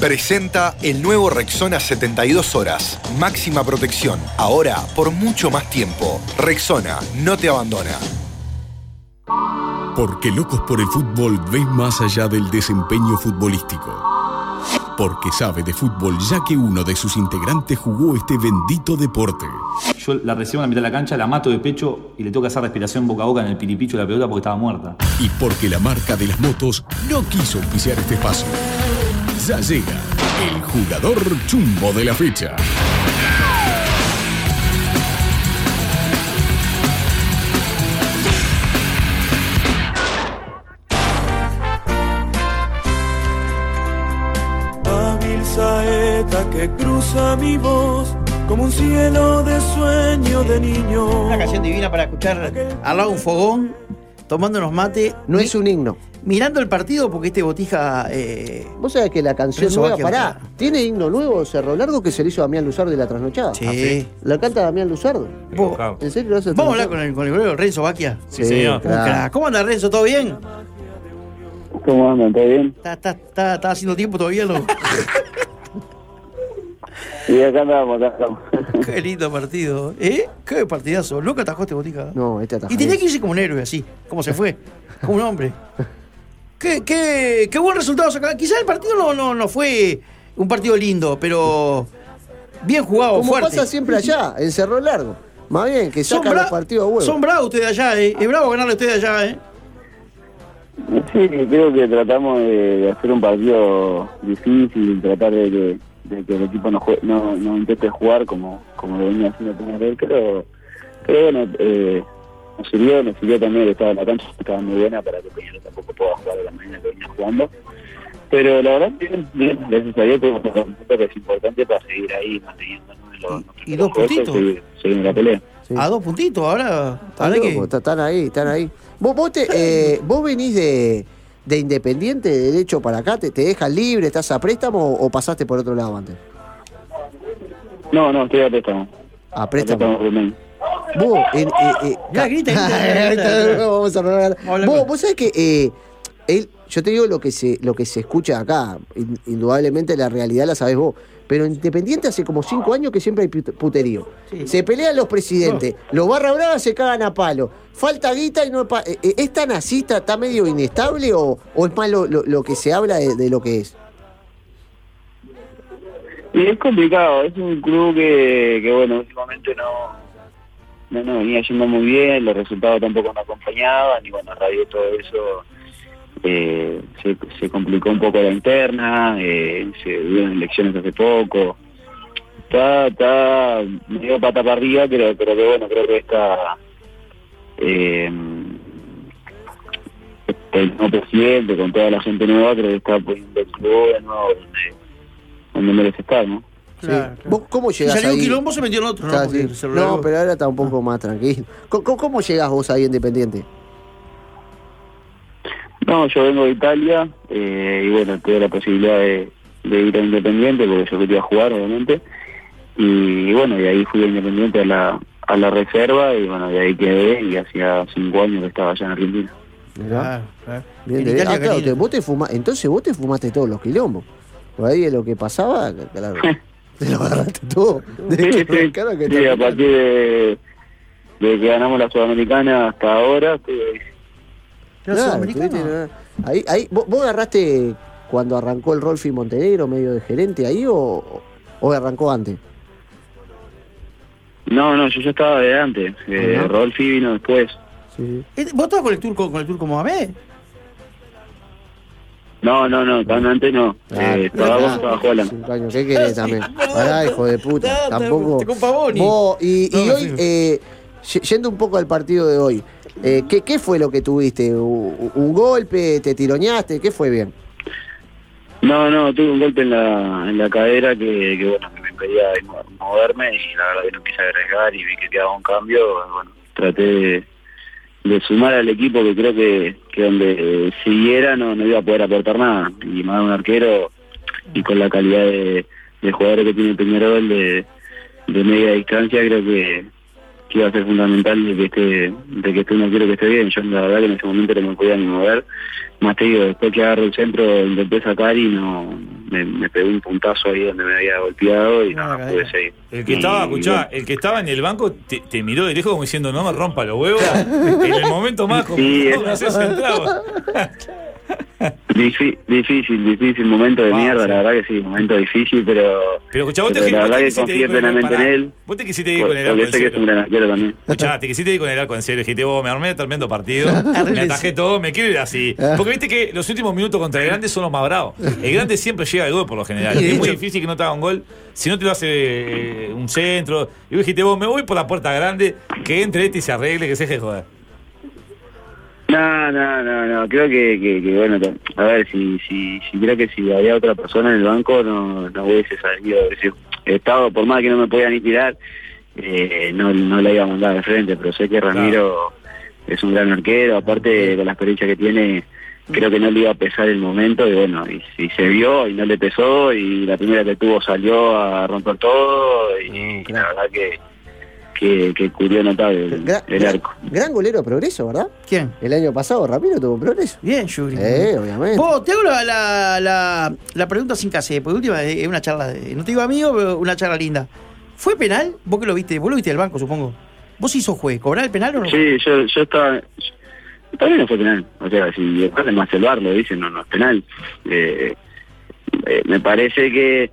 Presenta el nuevo Rexona 72 horas. Máxima protección. Ahora por mucho más tiempo. Rexona no te abandona. Porque Locos por el Fútbol ven más allá del desempeño futbolístico. Porque sabe de fútbol ya que uno de sus integrantes jugó este bendito deporte. Yo la recibo en la mitad de la cancha, la mato de pecho y le tengo que hacer respiración boca a boca en el piripicho de la pelota porque estaba muerta. Y porque la marca de las motos no quiso oficiar este espacio. Ya llega el jugador chumbo de la fecha. Hábil saeta que cruza mi voz como un cielo de sueño de niño. Una canción divina para escuchar al lado de un fogón, tomándonos mate. No es un himno. Mirando el partido porque este botija. eh, Vos sabés que la canción nueva, pará, tiene himno nuevo, Cerro Largo, que se le hizo a Damián Luzardo de la trasnochada. Sí. Ah, sí. La canta Damián Luzardo. vos- ¿En serio lo hace Vamos a hablar con el, con el Renzo Baquia. Sí, señor. Un claro. ¿Cómo anda Renzo? ¿Todo bien? ¿Cómo andan? ¿Todo bien? ¿Está, está, está, está haciendo tiempo todavía? Lo... Y acá andamos, acá andamos. Qué lindo partido. ¿Eh? Qué partidazo. Nunca atajó este botija. No, este atajó. Y tenía que irse como un héroe así, como se fue, como un hombre. Qué, qué, qué buen resultado sacar. Quizás el partido no, no, no fue un partido lindo, pero bien jugado, Como fuerte. pasa siempre allá, en Cerro Largo. Más bien, que Son, sacan los partidos a huevo. son bravos ustedes allá, ¿eh? Es bravo ganarle a ustedes allá, ¿eh? Sí, creo que tratamos de, de hacer un partido difícil, tratar de que, de que el equipo no, no intente jugar como, como lo venía haciendo Peñarol, pero, pero bueno, eh, nos sirvió, nos sirvió también que estaba la cancha, estaba muy buena para que Peñarol tampoco pueda jugar de la manera que venía jugando. Pero la verdad, bien, bien, gracias a Dios, tenemos un punto que es importante para seguir ahí manteniéndonos en los, Y dos puestos puntitos. y seguir, seguir en la pelea. A dos puntitos, ahora. Están, ahora que. están ahí, están ahí. Vos, vos, te, eh, vos venís de, de Independiente, de derecho para acá, te, te dejan libre, estás a préstamo o, o pasaste por otro lado antes? No, no, estoy a préstamo. A A préstamo préstamo. Rubén. Vos, en, eh, eh, Ya, grita, grita, grita, grita. Vamos a hablar Vos, vos sabés que eh, él, yo te digo lo que se, lo que se escucha acá. In- Indudablemente la realidad la sabés vos. Pero en Independiente hace como cinco años que siempre hay put- puterío. Sí. Se pelean los presidentes, los barra brava se cagan a palo. Falta guita y no pa- eh, eh, ¿Es tan así, está, está medio inestable o, o es más lo, lo- lo que se habla de, de lo que es? Y es complicado, es un club que, que bueno, últimamente no, no, no venía yendo muy bien, los resultados tampoco no acompañaban, y bueno, a raíz de todo eso eh, se, complicó un poco la interna, eh, se dieron elecciones hace poco. Está, está medio pata para arriba, pero, pero que bueno, creo que está eh, el nuevo presidente, con toda la gente nueva, creo que está poniendo el club nuevo donde donde merece estar, ¿no? Claro, Sí. ¿Vos cómo Si llegás salió un ahí? quilombo, se metió en otro, lo No, pero ahora está un poco más tranquilo. ¿Cómo, cómo- llegás vos ahí a Independiente? No, yo vengo de Italia eh, y bueno, tuve la posibilidad de, de ir a Independiente porque yo quería jugar, obviamente. Y, bueno, de ahí fui a Independiente a la, a la reserva y bueno, de ahí quedé y hacía cinco años que estaba allá en Argentina. Mirá. Claro, claro. Bien, En de- Italia, ah, claro, Canino. te- vos te fuma- entonces vos te fumaste todos los quilombos. Por ahí de lo que pasaba, claro. te lo agarraste todo. De Sí, hecho, sí, claro que sí, te- a partir de, de que ganamos la Sudamericana hasta ahora, ahí. Claro, estuviste- ahí, ahí, ¿vos, vos agarraste cuando arrancó el Rolfi Montenegro medio de gerente ahí o, o arrancó antes? No, no, yo ya estaba de antes. Eh, Ajá. Rolfi vino después. Sí. Eh, ¿Vos estabas con el turco, con el turco Mohamed? No, no, no, tan antes no. Eh, Ah, cinco años, ¿Qué querés también? Pará, hijo de puta. Tampoco. te compa Boni. Vos, y, y hoy, sí. eh, yendo un poco al partido de hoy, eh, ¿qué, ¿qué fue lo que tuviste? ¿Un, un golpe? ¿Te tironeaste? ¿Qué fue bien? No, no, tuve un golpe en la, en la cadera que, que, bueno, que me impedía mo- moverme y la verdad que no quise arriesgar y vi que quedaba un cambio. Bueno, traté de, de sumar al equipo que creo que, que donde siguiera no, no iba a poder aportar nada. Y más un arquero y con la calidad de, de jugadores que tiene Peñarol de, de media distancia creo que, que iba a ser fundamental de que esté, de que esté un arquero que esté bien. Yo la verdad que en ese momento no me podía ni mover. Más te digo, después que agarro el centro intenté sacar y no, me, me pegó un puntazo ahí donde me había golpeado y no, Ah, no pude seguir. El que estaba, Y, escuchá, el que estaba en el banco te, te miró de lejos como diciendo, no me rompa los huevos. en el momento más Sí, complicado, no. Difí- difícil, difícil, momento de Ah, mierda, sí. la verdad que sí, momento difícil, pero, Pero escuchá, vos te, pero la vos te verdad que quisiste ir confié con el- plenamente en él, Vos te quisiste ir con el arco porque en sé que es un serio. gran arquero también. Escuchá, te quisiste ir con el arco en serio. Dijiste, vos, me armé tremendo partido. Me atajé todo, me quiero ir así. Porque viste que los últimos minutos contra el grande son los más bravos. El grande siempre llega al gol por lo general. Y de es muy difícil que no te haga un gol si no te lo hace eh, un centro. Y vos dijiste, vos, me voy por la puerta grande, que entre este y se arregle, que se deje de joder. No, no, no, no, creo que, que, que, bueno, a ver, si, si, si creo que si había otra persona en el banco no, no hubiese salido, es decir, he estado, por más que no me podía ni tirar, eh, no, no la iba a mandar de frente, pero sé que Ramiro es un gran arquero, aparte con la experiencia que tiene, creo que no le iba a pesar el momento, y bueno, y, y se vio y no le pesó, y la primera que tuvo salió a romper todo, y, Mm, y la verdad que, que, que cubrió notable el, Gra- el gra- arco. Gran golero de progreso, ¿verdad? ¿Quién? El año pasado Ramiro tuvo progreso. Bien, Yuri. Eh, obviamente. Vos, te hago la, la, la, la pregunta sin case, porque última es una charla, de- no te digo amigo, pero una charla linda. ¿Fue penal? Vos que lo viste, vos lo viste del banco, supongo. ¿Vos sos juez? ¿Cobrar el penal o no? Sí, yo, yo estaba... Mí no fue penal. O sea, si después de más el bar lo dicen, no, no es penal. Eh, eh, me parece que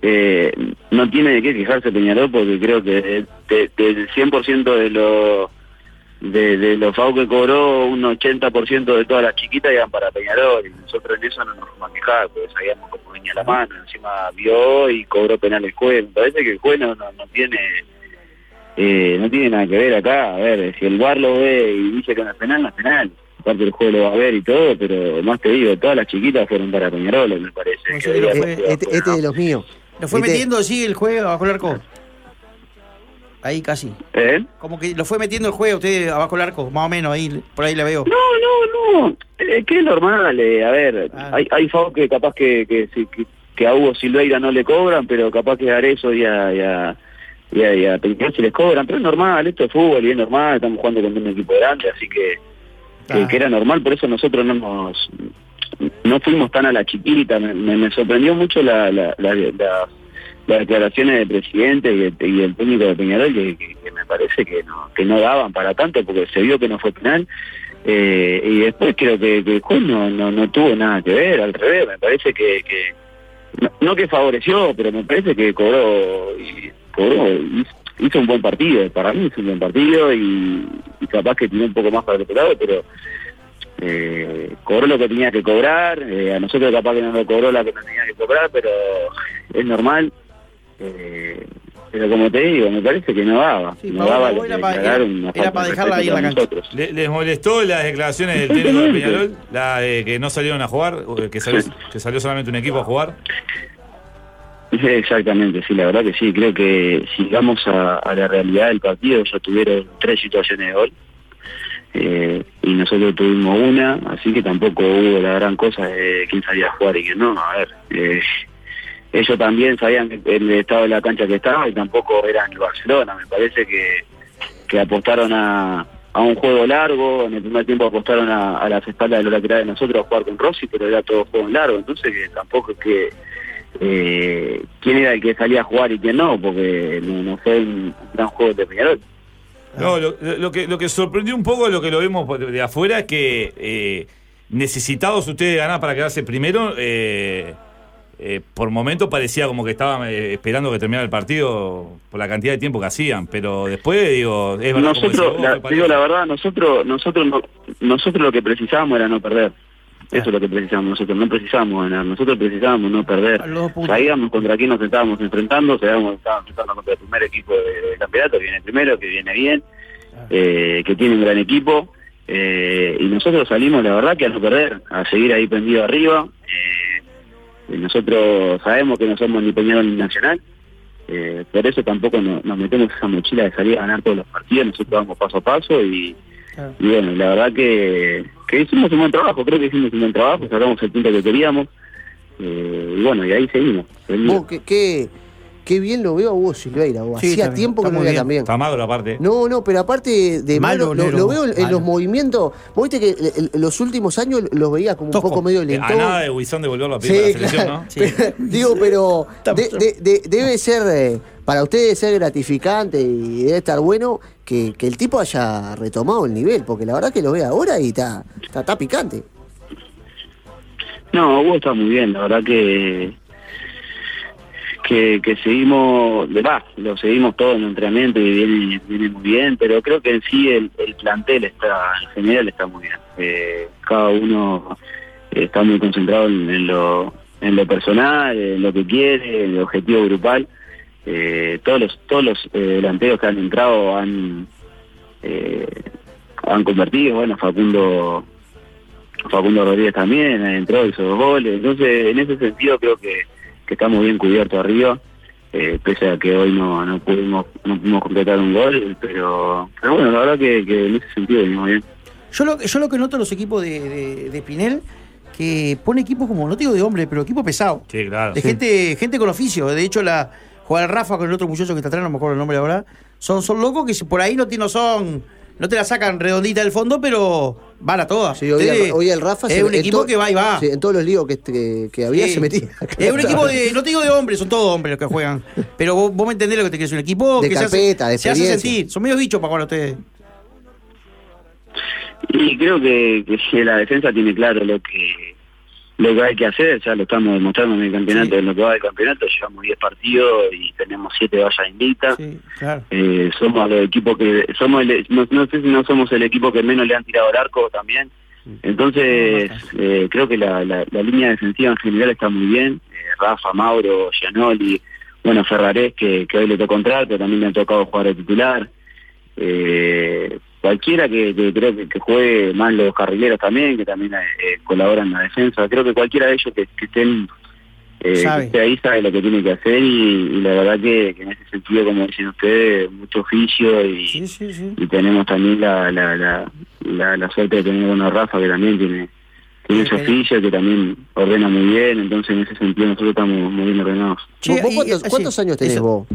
eh, no tiene de qué quejarse Peñarol porque creo que de- de- del 100% de los de, de los FAU que cobró, un 80% de todas las chiquitas iban para Peñarol y nosotros en eso no nos fuimos a quejar porque sabíamos cómo venía la mano, encima vio y cobró penal el juez. Me parece que el juez no, no, no tiene eh, no tiene nada que ver acá. A ver, si el bar lo ve y dice que no es penal, no es penal. Aparte el juego lo va a ver y todo, pero más te digo, todas las chiquitas fueron para Peñarol, me parece. Que Este, este de los míos. Lo fue ¿Viste? metiendo así el juez abajo el arco. Ahí casi. ¿Eh? Como que lo fue metiendo el juez usted abajo el arco, más o menos, ahí por ahí la veo. No, no, no. Es que es normal. eh, a ver, Ah. hay, hay FAO que capaz que, que, que, que a Hugo Silveira no le cobran, pero capaz que a Arezo y a, y a, y a, y a Peñarol se les cobran. Pero es normal, esto es fútbol y es normal. Estamos jugando con un equipo grande, así que, que, Ah. que era normal. Por eso nosotros no nos no fuimos tan a la chiquita. Me, me- me sorprendió mucho la, la, la- la- las declaraciones del presidente y el, y el técnico de Peñarol que, me parece que no, que no daban para tanto porque se vio que no fue penal. Eh, y después creo que, que juez no, no, no tuvo nada que ver, al revés, me parece que, que no, que favoreció, pero me parece que cobró, cobró hizo un buen partido, para mí hizo un buen partido y, y capaz que tiene un poco más para el otro lado, pero eh, cobró lo que tenía que cobrar, eh, a nosotros capaz que no lo cobró la que no tenía que cobrar, pero es normal. Eh, pero como te digo, me parece que no daba. Sí, no daba lo que para- una era para de dejarla ahí en la cancha. nosotros. ¿Le- ¿Les molestó las declaraciones del técnico de Peñarol? La de que no salieron a jugar, o que salió, que salió solamente un equipo a jugar. Exactamente, sí, la verdad que sí. Creo que si vamos a, a la realidad del partido, ellos tuvieron tres situaciones de gol eh, y nosotros tuvimos una, así que tampoco hubo la gran cosa de quién salía a jugar y quién no. A ver, eh, ellos también sabían el estado de la cancha que estaba y tampoco eran el Barcelona. Me parece que, que apostaron a, a un juego largo. En el primer tiempo apostaron a, las espaldas de los laterales de nosotros a jugar con Rossi, pero era todo juego largo. Entonces, que tampoco es que eh, quién era el que salía a jugar y quién no, porque no, no fue un gran juego de Peñarol. No, lo, lo que, lo que sorprendió un poco, lo que lo vemos de afuera, es que eh, necesitados ustedes de ganar para quedarse primero, eh, eh, por momentos parecía como que estaban eh, esperando que terminara el partido por la cantidad de tiempo que hacían, pero después, digo, es verdad como Nosotros, la- parece- digo la verdad, nosotros, nosotros, no- nosotros lo que precisábamos era no perder. Eso es lo que precisábamos nosotros, no precisábamos ganar, nosotros precisábamos no perder. Sabíamos contra quién nos estábamos enfrentando, sabíamos que estábamos enfrentando contra el primer equipo de- del campeonato, que viene primero, que viene bien, eh, que tiene un gran equipo, eh, y nosotros salimos, la verdad, que a no perder, a seguir ahí prendido arriba. eh, nosotros sabemos que no somos ni Peñarol ni Nacional, eh, por eso tampoco no- nos metemos esa mochila de salir a ganar todos los partidos, nosotros vamos paso a paso y, Claro. y bueno, la verdad que, que hicimos un buen trabajo, creo que hicimos un buen trabajo, sacamos el punto que queríamos, eh, y bueno, y ahí seguimos. seguimos. Vos, ¿qué, qué, qué bien lo veo a Hugo Silveira. vos. Sí, Hacía también, tiempo que no veía también. Está magro aparte. No, no, pero aparte de Malo, malo, lo, veo en, en malo. los movimientos. Vos viste que el- el- los últimos años los veía como un poco medio lento. A nada de Wison de volverlo a pedir para la selección, claro. ¿no? Sí. Pero- digo, pero de- de- de- debe ser, eh, para ustedes ser gratificante y debe estar bueno que, que el tipo haya retomado el nivel, porque la verdad que lo ve ahora y está, está, está picante. No, Hugo está muy bien, la verdad que que, que seguimos, de va, lo seguimos todo en entrenamiento y viene, viene muy bien, pero creo que en sí el, el plantel está, en general está muy bien. Eh, cada uno está muy concentrado en, lo, en lo personal, en lo que quiere, en el objetivo grupal. Eh, todos los todos los eh, delanteros que han entrado han eh, han convertido, bueno, Facundo Facundo Rodríguez también entró, hizo dos goles. Entonces, en ese sentido creo que, que estamos bien cubiertos arriba, eh, pese a que hoy no, no pudimos no pudimos completar un gol, pero, pero bueno, la verdad que, que en ese sentido venimos bien. Yo lo, yo lo que noto en los equipos de, de, de Pinel, que pone equipos como, no te digo de hombre, pero equipos pesados. Sí, claro. De gente, gente con oficio. De hecho, la jugar Rafa con el otro muchacho que está atrás, no me acuerdo el nombre ahora, son, son locos que por ahí no, ti- no son, no te la sacan redondita del fondo, pero van a todas. Sí, hoy, Ustedes- el, hoy el Rafa es se- un equipo que va y va. sí, en todos los líos que, que, que había Sí. se metía. Es un equipo de, no te digo de hombres, son todos hombres los que juegan. Pero vos, vos me entendés lo que te quiero decir. Un equipo De que carpeta, se de hace, se hace sentir. Son medios bichos para jugar ustedes. Y creo que, que si la defensa tiene claro lo que lo que hay que hacer, ya lo estamos demostrando en el campeonato, Sí. en lo que va del campeonato, llevamos 10 partidos y tenemos 7 vallas invictas. Sí, claro. Eh, somos el equipo que somos el, no, no sé si no somos el equipo que menos le han tirado al arco también entonces eh, creo que la, la, la línea defensiva en general está muy bien Eh, Rafa Mauro Gianoli bueno Ferrarés que, que hoy le tocó entrar pero también le ha tocado jugar de titular eh, cualquiera que, que creo que, que juegue más los carrileros también que también eh, colaboran en la defensa creo que cualquiera de ellos que, que estén eh, Sabe. que esté ahí sabe lo que tiene que hacer y, y la verdad que, que en ese sentido, como dicen ustedes, mucho oficio y, Sí, sí, sí. y tenemos también la, la, la, la, la suerte de tener bueno a Rafa que también tiene tiene sí. oficio que también ordena muy bien, entonces en ese sentido nosotros estamos muy bien ordenados. Che, ¿Vos, vos y- cuántos, sí, años tenés eso. vos?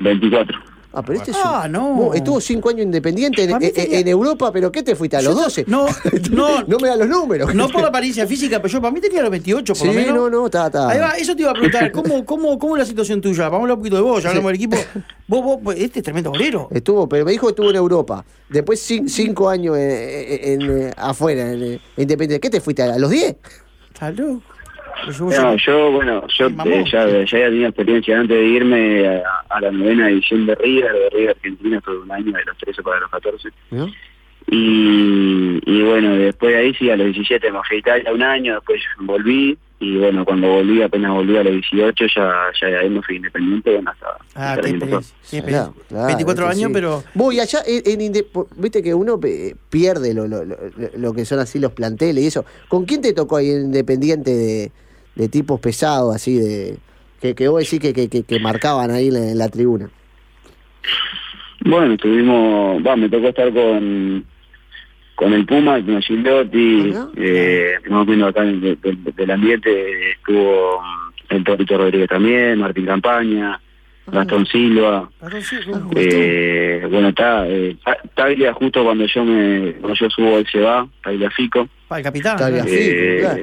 24. Ah, pero este es Ah, no. estuvo cinco años independiente en, tenía- Europa, pero ¿qué te fuiste a los Yo- 12? No, no, no me da los números. no por la apariencia física, pero yo para mí tenía los 28 por Sí, lo menos. no, no, está, está. Ahí va, eso te iba a preguntar, ¿cómo, cómo, cómo es la situación tuya? Vamos a hablar un poquito de vos, ya hablamos del equipo. Vos, vos, este es tremendo bolero. Estuvo, pero me dijo que estuvo en Europa. Después cin- cinco años en, en- en- afuera, en, en Independiente. ¿Qué te fuiste a los 10? Está loco. Yo- No, yo, bueno, yo eh, ya, ya había tenido experiencia antes de irme a, a la novena división de River, de River Argentina, estuve un año de los 13 para los 14. ¿No? Y, y bueno, después de ahí sí, a los 17 me fui a Italia un año, después volví, y bueno, cuando volví, apenas volví a los 18, ya, ya de ahí me fui independiente, bueno, hasta, Ah, hasta qué el año pasado. experiencia. qué experiencia. Claro, claro, 24 este, años, sí. pero. Vos, y allá en, en viste que uno eh, pierde lo, lo, lo- lo que son así los planteles y eso. ¿Con quién te tocó ahí en Independiente de, de tipos pesados, así de. que, que vos decís que, que, que, que marcaban ahí en la, en la tribuna? Bueno, estuvimos, va, me tocó estar con con el Puma, con Gigliotti, Ajá. eh, estuvimos viendo acá en- de- de- del ambiente, estuvo mm, el Torito Rodríguez también, Martín Campaña, Gastón Silva, sí, eh, bueno, está, eh, Taglia justo cuando yo me, cuando yo subo él se va, Taglia Fico, Pa, el capitán. Taglia ¿no? Fico. eh, claro.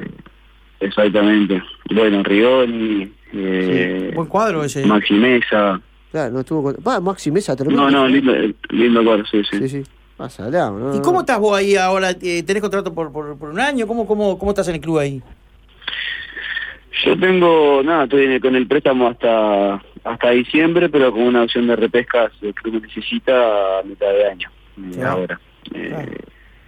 Exactamente, bueno, Rioni, eh, Buen cuadro ese. Maxi Mesa, Claro, no estuvo con. Va, Maxi Mesa, tremendo. no, no, lindo, lindo cuadro, sí, sí. Sí, sí. Pasa al lado, ¿no? ¿Y cómo estás vos ahí ahora? Eh, ¿Tenés contrato por, por, por un año? ¿Cómo, cómo, ¿Cómo estás en el club ahí? Yo tengo, nada, estoy en el- con el préstamo hasta hasta diciembre, pero con una opción de repesca si el club me necesita a mitad de año, eh, Claro. ahora. Eh, Claro.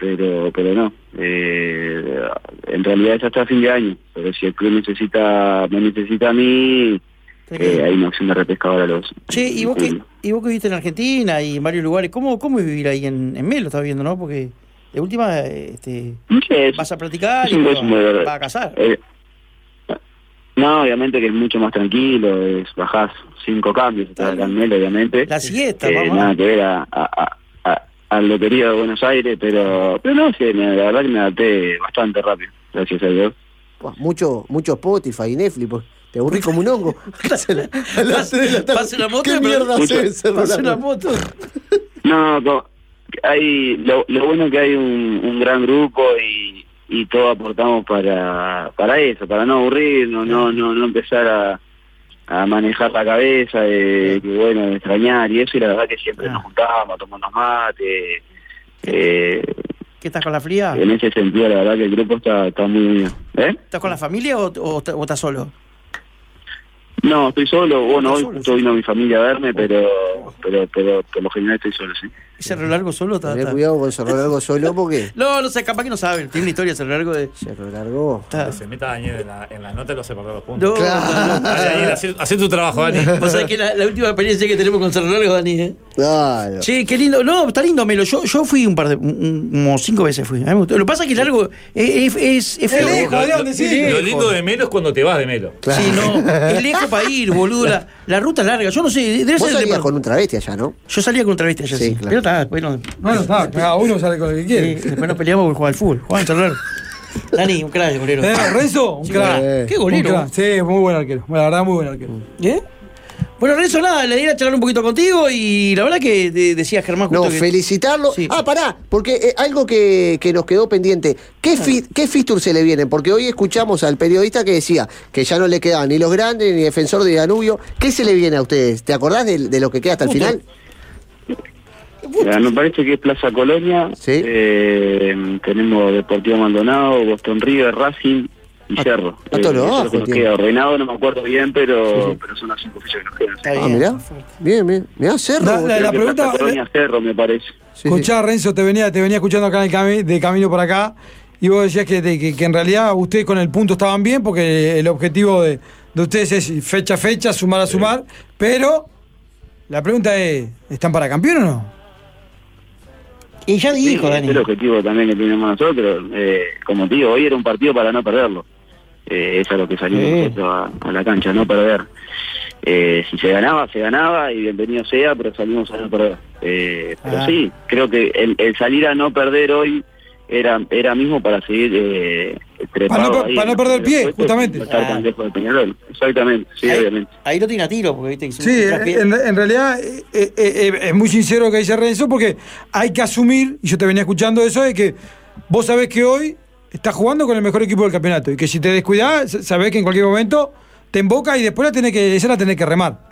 Pero pero no, eh, en realidad es hasta fin de año, pero si el club necesita me necesita a mí, eh, hay una opción de repesca ahora los. Che, ¿y vos, que, y vos que viviste en Argentina y en varios lugares, ¿cómo, cómo es vivir ahí en, en Melo? Estás viendo, ¿no? Porque de última eh, este, es- vas a practicar y un- vas, a casar. eh, no, obviamente que es mucho más tranquilo, es bajás cinco cambios, estás en Melo, obviamente. La siesta, Eh, mamá. nada que ver a, a, a, a- al lotería de Buenos Aires, pero pero no sé, me- la verdad que me adapté bastante rápido, gracias a Dios. Mucho, mucho Spotify y Netflix. pues, Te aburrís como un hongo. Pase la, pase la moto. ¿Qué mierda Pase la moto. No, hay lo, lo bueno es que hay un, un gran grupo y, y todos aportamos para para eso, para no aburrirnos, no no no empezar a, a manejar la cabeza de que bueno, de extrañar y eso y la verdad que siempre Ah. nos juntamos, tomamos mate. Eh, ¿Qué estás con la fría? en ese sentido la verdad que el grupo está, está muy bien. ¿Eh? ¿Estás con la familia o, o, o estás solo? No, estoy solo, bueno, hoy justo vino mi familia a verme, pero pero pero por lo general estoy solo, sí. Cerro Largo solo está. Tené está- cuidado con Cerro Largo solo porque. No, no sé, capaz que no saben. Tiene una historia Cerro Largo de. Cerro Largo. Está- Se meta Daniel en la, en la nota y lo hace perder los puntos. No, Claro. Daniel, hacé tu trabajo, Dani. Vos sabés que la, la última experiencia que tenemos con Cerro Largo, Dani, ¿eh? Claro. Che, qué lindo. No, está lindo, Melo. Yo, yo fui un par de. como cinco veces fui. A mí me gustó. Lo que pasa es que Largo es, es, es, es feo. lejos, Lo- lindo de Melo es cuando te vas de Melo. Sí, no. Es lejos para ir, boludo. La, la ruta es larga. Yo no sé. Debe Vos ser salías con un travesti allá, ¿no? Yo salía con un travesti ayer, Sí, sí. claro. Está, después, no, Bueno, está, cada uno sale con lo que sí, quiere. después nos peleamos por jugar al fútbol. Jugaban Cerro Largo. Dani, un crack de golero. Eh, Renzo, un Sí, crack. eh. Qué Un golero. crack. Sí, muy buen arquero. Bueno, la verdad, muy buen arquero. ¿Eh? Bueno, Renzo, nada, le idea a charlar un poquito contigo y la verdad que de- decía Germán justo No, que- felicitarlo. Sí. Ah, pará, porque eh, algo que, que nos quedó pendiente. ¿Qué, fi- ¿Qué fixture se le vienen? Porque hoy escuchamos al periodista que decía que ya no le quedaban ni los grandes ni defensor de Danubio. ¿Qué se le viene a ustedes? ¿Te acordás de, de lo que queda hasta el final? Mira, me parece que es Plaza Colonia. Sí. Eh, tenemos Deportivo Maldonado, Boston River, Racing y Ah, Cerro. ah, todo lo eso es abajo lo que nos queda. Ordenado no me acuerdo bien, pero, pero son las cinco fichas que nos quedan. Está Ah, bien. mirá. Bien, bien. Mirá, Cerro. La- pregunta- Plaza Colonia, Cerro, me parece. Sí, sí. Escuchá, Renzo, te venía, te venía escuchando acá en el cami- de camino por acá y vos decías que, te- que, que en realidad ustedes con el punto estaban bien porque el objetivo de, de ustedes es fecha a fecha, sumar a sumar, pero la pregunta es, ¿están para campeón o no? Y ya dijo, Dani. es el objetivo también que tenemos nosotros. Eh, como te digo, hoy era un partido para no perderlo. Eh, eso es lo que Sí. nosotros a, a la cancha, no perder. Eh, si se ganaba, se ganaba y bienvenido sea, pero salimos a no perder. Eh, pero Ah. sí, creo que el, el salir a no perder hoy era era mismo para seguir eh, Para no ahí para no perder los pie, puestos justamente. No estar Ah. tan lejos de Peñarol. Exactamente, sí, ahí, obviamente. ahí lo tiene a tiro, porque viste que Sí, en, en realidad eh, eh, eh, es muy sincero lo que dice Renzo porque hay que asumir, y yo te venía escuchando eso, de que vos sabés que hoy estás jugando con el mejor equipo del campeonato y que si te descuidás, sabés que en cualquier momento te emboca y después la tenés que, esa la tenés que remar.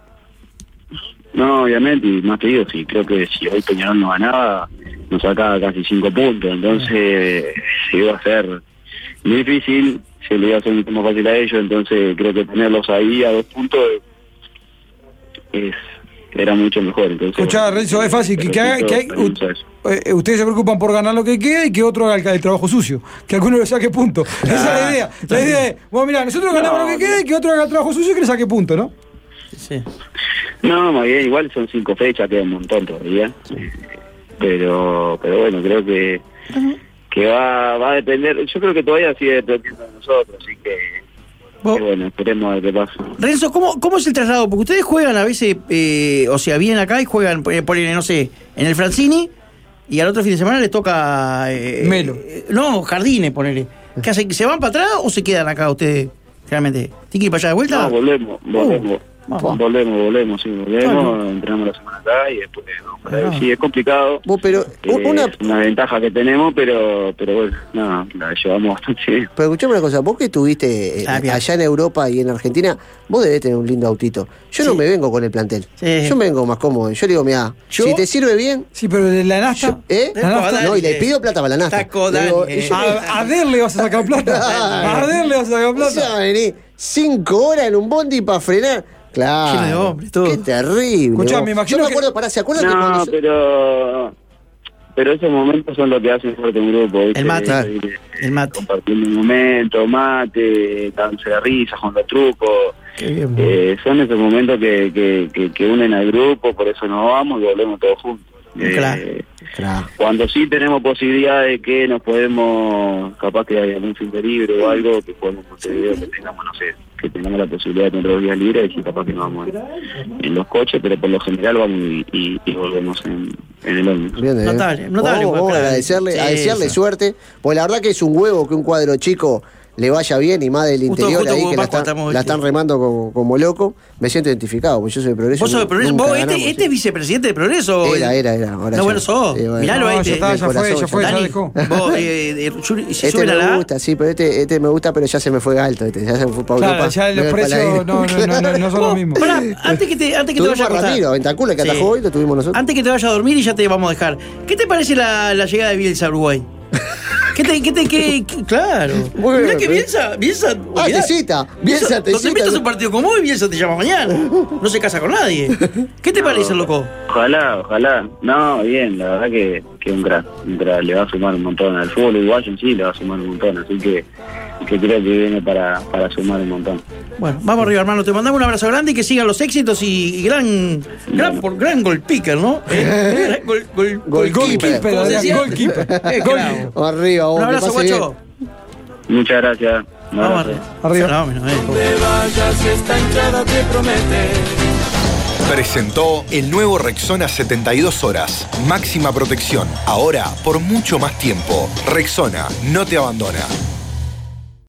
No, obviamente, y más te digo, sí, creo que si hoy Peñarol no ganaba, nos sacaba casi cinco puntos, entonces se iba a ser difícil, se le iba a hacer mucho más fácil a ellos, entonces creo que tenerlos ahí a dos puntos es era mucho mejor. Entonces, Escuchá, Renzo, es fácil, que, que haga- que hay- eh, ustedes se preocupan por ganar lo que queda y que otro haga el, el trabajo sucio, que alguno le saque punto. Esa es la idea. La idea es, bueno, mira, nosotros ganamos No, lo que queda y que otro haga el trabajo sucio y que le saque punto, ¿no? Sí. No, más bien, igual son cinco fechas, queda un montón todavía. Pero, pero bueno, creo que que va, va a depender. Yo creo que todavía sigue dependiendo de nosotros, así que, Vos- que bueno, esperemos a ver qué pasa. Renzo, ¿cómo, ¿cómo es el traslado? Porque ustedes juegan a veces, eh, o sea, vienen acá y juegan, eh, ponen, no sé, en el Francini y al otro fin de semana les toca. eh, Melo. eh, no, Jardines, ponele. ¿Qué hacen? ¿Se van para atrás o se quedan acá ustedes? Realmente. ¿Tienen que ir para allá de vuelta? No, volvemos, volvemos. Vamos. Volvemos, volvemos, sí, volvemos, entramos la semana acá y después vamos para ahí. Sí, es complicado. Vos, pero eh, una, Es una ventaja que tenemos, pero pero bueno, no, la llevamos bastante bien. Pero escuchame una cosa, vos que estuviste eh, Ah, allá en Europa y en Argentina, vos debés tener un lindo autito. Yo no Sí. me vengo con el plantel. Sí. Yo me vengo más cómodo. Yo le digo, mira, si te sirve bien, Sí, pero de la nasta. yo- ¿eh? Taco, dale. No, y le pido plata para la Le digo, A, le vas a sacar plata. A le vas a sacar O sea, plata. vení cinco horas en un bondi para frenar. Claro. Lleno de hombres, todo. Qué terrible. Escuchá, me imagino Yo me que- acuerdo, pará, ¿se acuerdan que No, cuando se- pero pero esos momentos son lo que hacen fuerte un grupo. ¿viste? El mate. Ir, eh, El mate. Compartiendo un momento, mate, dándose de risa con los trucos. Qué bien, Eh, son esos momentos que, que, que, que unen al grupo, por eso nos vamos y volvemos todos juntos. Eh, Claro. Claro. Cuando sí tenemos posibilidad de que nos podemos, capaz que hay algún fin de libre o algo, que podemos conseguir, que tengamos, no sé, que tengamos la posibilidad de tener los días libres, y capaz que nos vamos en, en los coches, pero por lo general vamos y, y- y volvemos en, en el ómnibus. Bien, eh. Notable, notable, Vamos, pues, vamos a agradecerle, Sí, agradecerle eso. suerte, porque la verdad que es un huevo que un cuadro chico le vaya bien y más del Justo- interior justo ahí que la están, la están remando como, como loco, me siento identificado, porque yo soy de progreso. Vos sos de Progreso. Vos, ganamos, este, sí. este es vicepresidente de Progreso. Era, era, era. Ahora no, ya- bueno, sos. sí, bueno. Miralo a No, este. ya está, del ya fue, ya fue, ya dejó. vos, eh, eh, si Este a me la A, gusta, sí, pero este, este me gusta, pero ya se me fue alto. Este, ya se me fue para Claro, Europa. ya los precios no, no, no, no, no son los mismos. Pará, antes que te, antes que te Tuvimos vaya a a. Ramiro, Ventacula, que Sí. atajó hoy, lo tuvimos nosotros. Antes que te vaya a dormir y ya te vamos a dejar. ¿Qué te parece la, la llegada de Bielsa a Uruguay? ¿Qué te, qué te, qué, qué- claro? Bueno, Mirá que Bielsa, Bielsa. Ah, te cita, Bielsa te No te cita. invitas a un partido como hoy, Bielsa te llama mañana. No se casa con nadie. ¿Qué te parece, loco? Ojalá, ojalá. No, bien, la verdad que, que un crack, un crack. Le va a sumar un montón al fútbol uruguayo en sí, le va a sumar un montón. Así que, que creo que viene para, para sumar un montón. Bueno, vamos arriba, hermano. Te mandamos un abrazo grande y que sigan los éxitos y, y gran, gran, por, gran gol picker, ¿no? Eh, gran gol, gol, Goalkeeper. Eh. Arriba, vos, Un abrazo, guacho. Muchas gracias. Vamos arriba. Arriba. Fenómeno, eh. Te vayas, esta hinchada te promete. Presentó el nuevo Rexona 72 horas. Máxima protección. Ahora por mucho más tiempo. Rexona no te abandona.